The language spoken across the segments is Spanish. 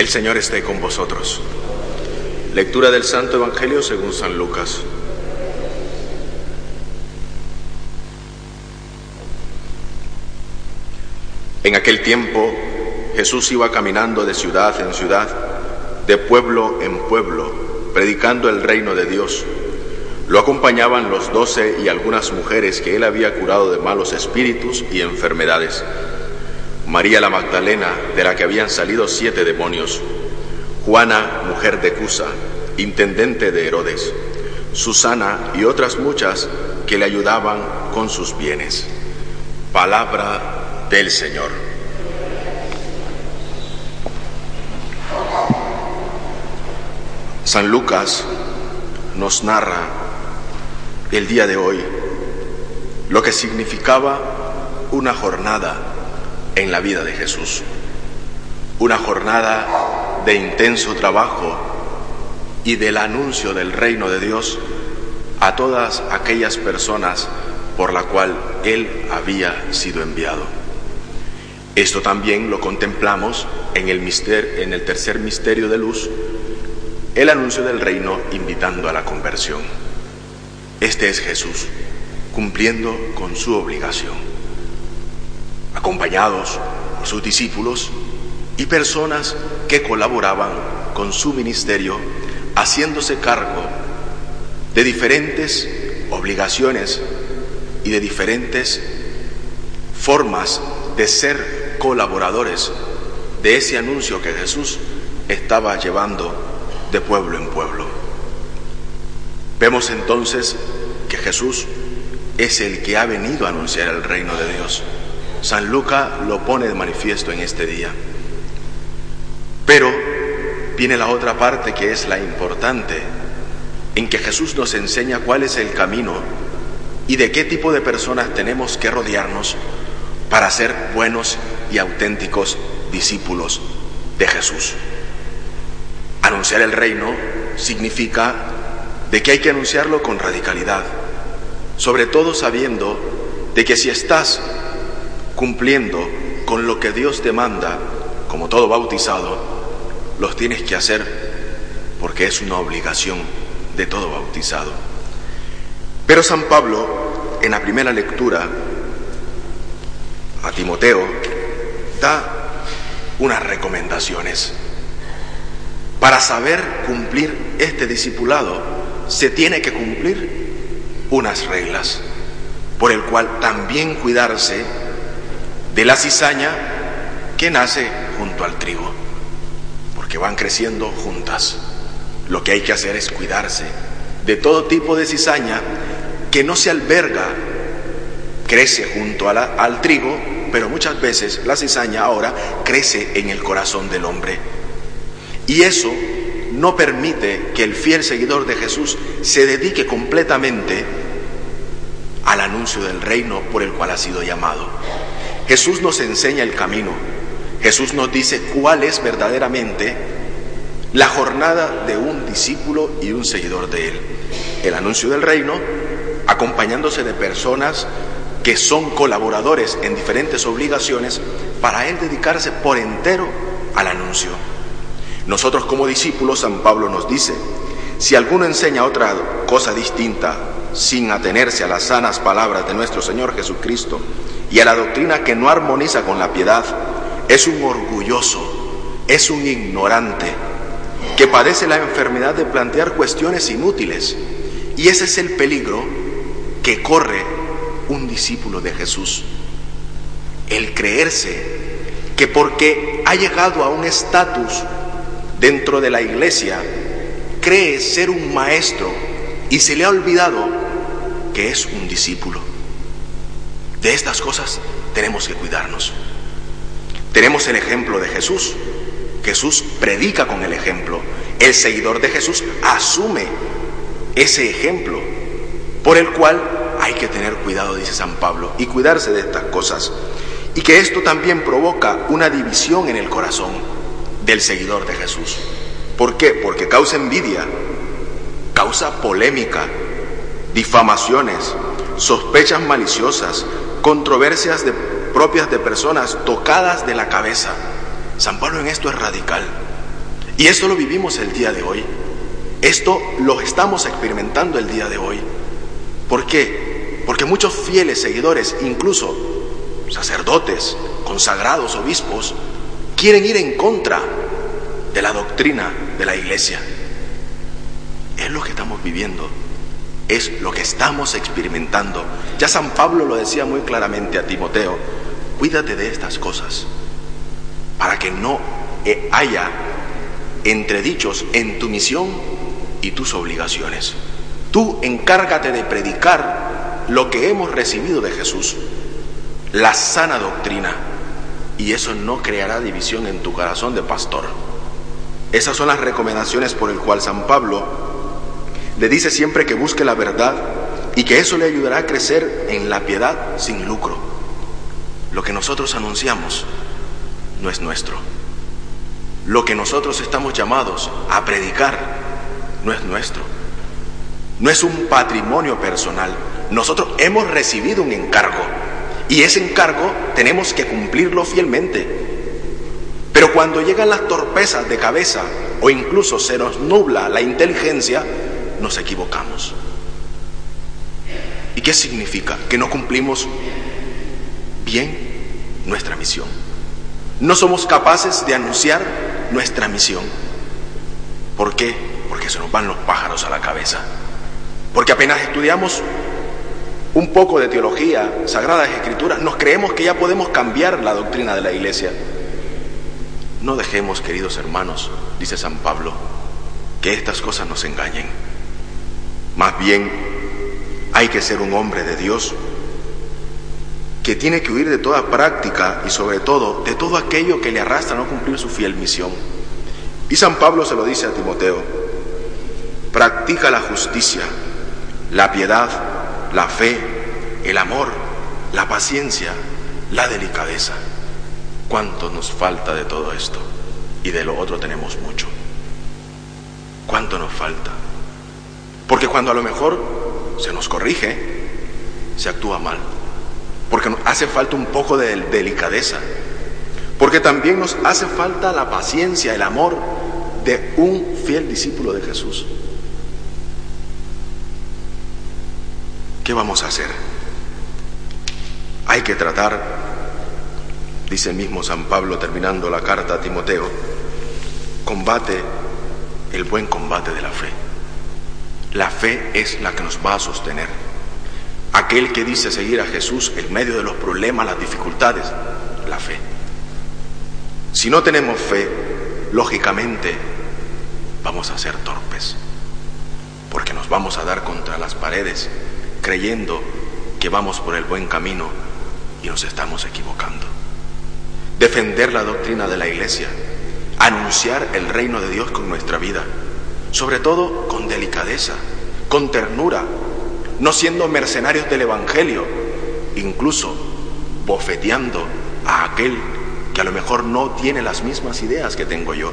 El Señor esté con vosotros. Lectura del Santo Evangelio según San Lucas. En aquel tiempo Jesús iba caminando de ciudad en ciudad, de pueblo en pueblo, predicando el reino de Dios. Lo acompañaban los doce y algunas mujeres que él había curado de malos espíritus y enfermedades. María la Magdalena, de la que habían salido siete demonios. Juana, mujer de Cusa, intendente de Herodes. Susana y otras muchas que le ayudaban con sus bienes. Palabra del Señor. San Lucas nos narra el día de hoy lo que significaba una jornada en la vida de Jesús, una jornada de intenso trabajo y del anuncio del reino de Dios a todas aquellas personas por la cual Él había sido enviado. Esto también lo contemplamos en el, en el tercer misterio de luz, el anuncio del reino invitando a la conversión. Este es Jesús, cumpliendo con su obligación, acompañados por sus discípulos y personas que colaboraban con su ministerio, haciéndose cargo de diferentes obligaciones y de diferentes formas de ser colaboradores de ese anuncio que Jesús estaba llevando de pueblo en pueblo. Vemos entonces que Jesús es el que ha venido a anunciar el reino de Dios. San Lucas lo pone de manifiesto en este día. Pero viene la otra parte que es la importante, en que Jesús nos enseña cuál es el camino y de qué tipo de personas tenemos que rodearnos para ser buenos y auténticos discípulos de Jesús. Anunciar el reino significa de que hay que anunciarlo con radicalidad, sobre todo sabiendo de que si estás cumpliendo con lo que Dios te manda, como todo bautizado, los tienes que hacer porque es una obligación de todo bautizado. Pero San Pablo, en la primera lectura a Timoteo, da unas recomendaciones. Para saber cumplir este discipulado, se tiene que cumplir unas reglas, por el cual también cuidarse de la cizaña que nace junto al trigo, porque van creciendo juntas. Lo que hay que hacer es cuidarse de todo tipo de cizaña que no se alberga, crece junto al trigo, pero muchas veces la cizaña ahora crece en el corazón del hombre. Y eso no permite que el fiel seguidor de Jesús se dedique completamente al anuncio del reino por el cual ha sido llamado. Jesús nos enseña el camino. Jesús nos dice cuál es verdaderamente la jornada de un discípulo y un seguidor de él. El anuncio del reino acompañándose de personas que son colaboradores en diferentes obligaciones para él dedicarse por entero al anuncio. Nosotros como discípulos, San Pablo nos dice, si alguno enseña otra cosa distinta sin atenerse a las sanas palabras de nuestro Señor Jesucristo y a la doctrina que no armoniza con la piedad, es un orgulloso, es un ignorante, que padece la enfermedad de plantear cuestiones inútiles. Y ese es el peligro que corre un discípulo de Jesús. El creerse que porque ha llegado a un estatus dentro de la iglesia, cree ser un maestro y se le ha olvidado que es un discípulo. De estas cosas tenemos que cuidarnos. Tenemos el ejemplo de Jesús. Jesús predica con el ejemplo. El seguidor de Jesús asume ese ejemplo por el cual hay que tener cuidado, dice San Pablo, y cuidarse de estas cosas. Y que esto también provoca una división en el corazón del seguidor de Jesús. ¿Por qué? Porque causa envidia, causa polémica, difamaciones, sospechas maliciosas, controversias propias de personas tocadas de la cabeza. San Pablo en esto es radical. Y esto lo vivimos el día de hoy. Esto lo estamos experimentando el día de hoy. ¿Por qué? Porque muchos fieles seguidores, incluso sacerdotes, consagrados, obispos, quieren ir en contra de la doctrina de la iglesia. Es lo que estamos viviendo, es lo que estamos experimentando. Ya San Pablo lo decía muy claramente a Timoteo, cuídate de estas cosas, para que no eh, haya entredichos en tu misión y tus obligaciones. Tú encárgate de predicar lo que hemos recibido de Jesús, la sana doctrina, y eso no creará división en tu corazón de pastor. Esas son las recomendaciones por el cual San Pablo le dice siempre que busque la verdad y que eso le ayudará a crecer en la piedad sin lucro. Lo que nosotros anunciamos no es nuestro. Lo que nosotros estamos llamados a predicar no es nuestro. No es un patrimonio personal. Nosotros hemos recibido un encargo y ese encargo tenemos que cumplirlo fielmente. Pero cuando llegan las torpezas de cabeza o incluso se nos nubla la inteligencia, nos equivocamos. ¿Y qué significa? Que no cumplimos bien nuestra misión. No somos capaces de anunciar nuestra misión. ¿Por qué? Porque se nos van los pájaros a la cabeza. Porque apenas estudiamos un poco de teología, sagradas escrituras, nos creemos que ya podemos cambiar la doctrina de la iglesia. No dejemos, queridos hermanos, dice San Pablo, que estas cosas nos engañen. Más bien, hay que ser un hombre de Dios que tiene que huir de toda práctica y sobre todo de todo aquello que le arrastra a no cumplir su fiel misión. Y San Pablo se lo dice a Timoteo, practica la justicia, la piedad, la fe, el amor, la paciencia, la delicadeza. ¿Cuánto nos falta de todo esto? Y de lo otro tenemos mucho. ¿Cuánto nos falta? Porque cuando a lo mejor se nos corrige, se actúa mal. Porque hace falta un poco de delicadeza. Porque también nos hace falta la paciencia, el amor de un fiel discípulo de Jesús. ¿Qué vamos a hacer? Hay que tratar dice el mismo San Pablo terminando la carta a Timoteo, combate el buen combate de la fe. La fe es la que nos va a sostener. Aquel que dice seguir a Jesús en medio de los problemas, las dificultades, la fe. Si no tenemos fe, lógicamente vamos a ser torpes, porque nos vamos a dar contra las paredes creyendo que vamos por el buen camino y nos estamos equivocando defender la doctrina de la iglesia, anunciar el reino de Dios con nuestra vida, sobre todo con delicadeza, con ternura, no siendo mercenarios del Evangelio, incluso bofeteando a aquel que a lo mejor no tiene las mismas ideas que tengo yo.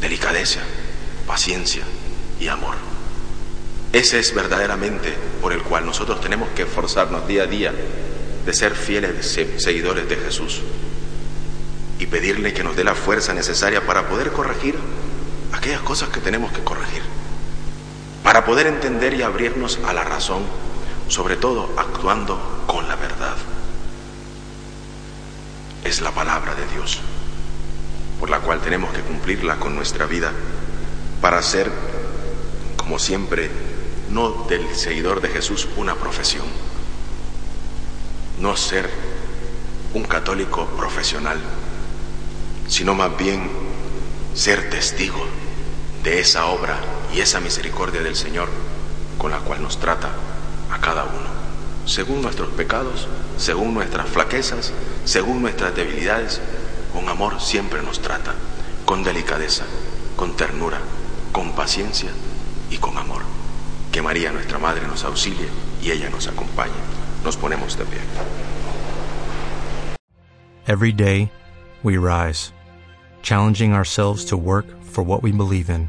Delicadeza, paciencia y amor. Ese es verdaderamente por el cual nosotros tenemos que esforzarnos día a día de ser fieles seguidores de Jesús y pedirle que nos dé la fuerza necesaria para poder corregir aquellas cosas que tenemos que corregir, para poder entender y abrirnos a la razón, sobre todo actuando con la verdad. Es la palabra de Dios, por la cual tenemos que cumplirla con nuestra vida para ser, como siempre, no del seguidor de Jesús una profesión, no ser un católico profesional, sino más bien ser testigo de esa obra y esa misericordia del Señor con la cual nos trata a cada uno. según nuestros pecados, según nuestras flaquezas, según nuestras debilidades. Con amor siempre nos trata, con delicadeza, con ternura, con paciencia y con amor. Que María nuestra Madre nos auxilie y ella nos acompañe. Nos ponemos de pie. Every day, we rise, challenging ourselves to work for what we believe in.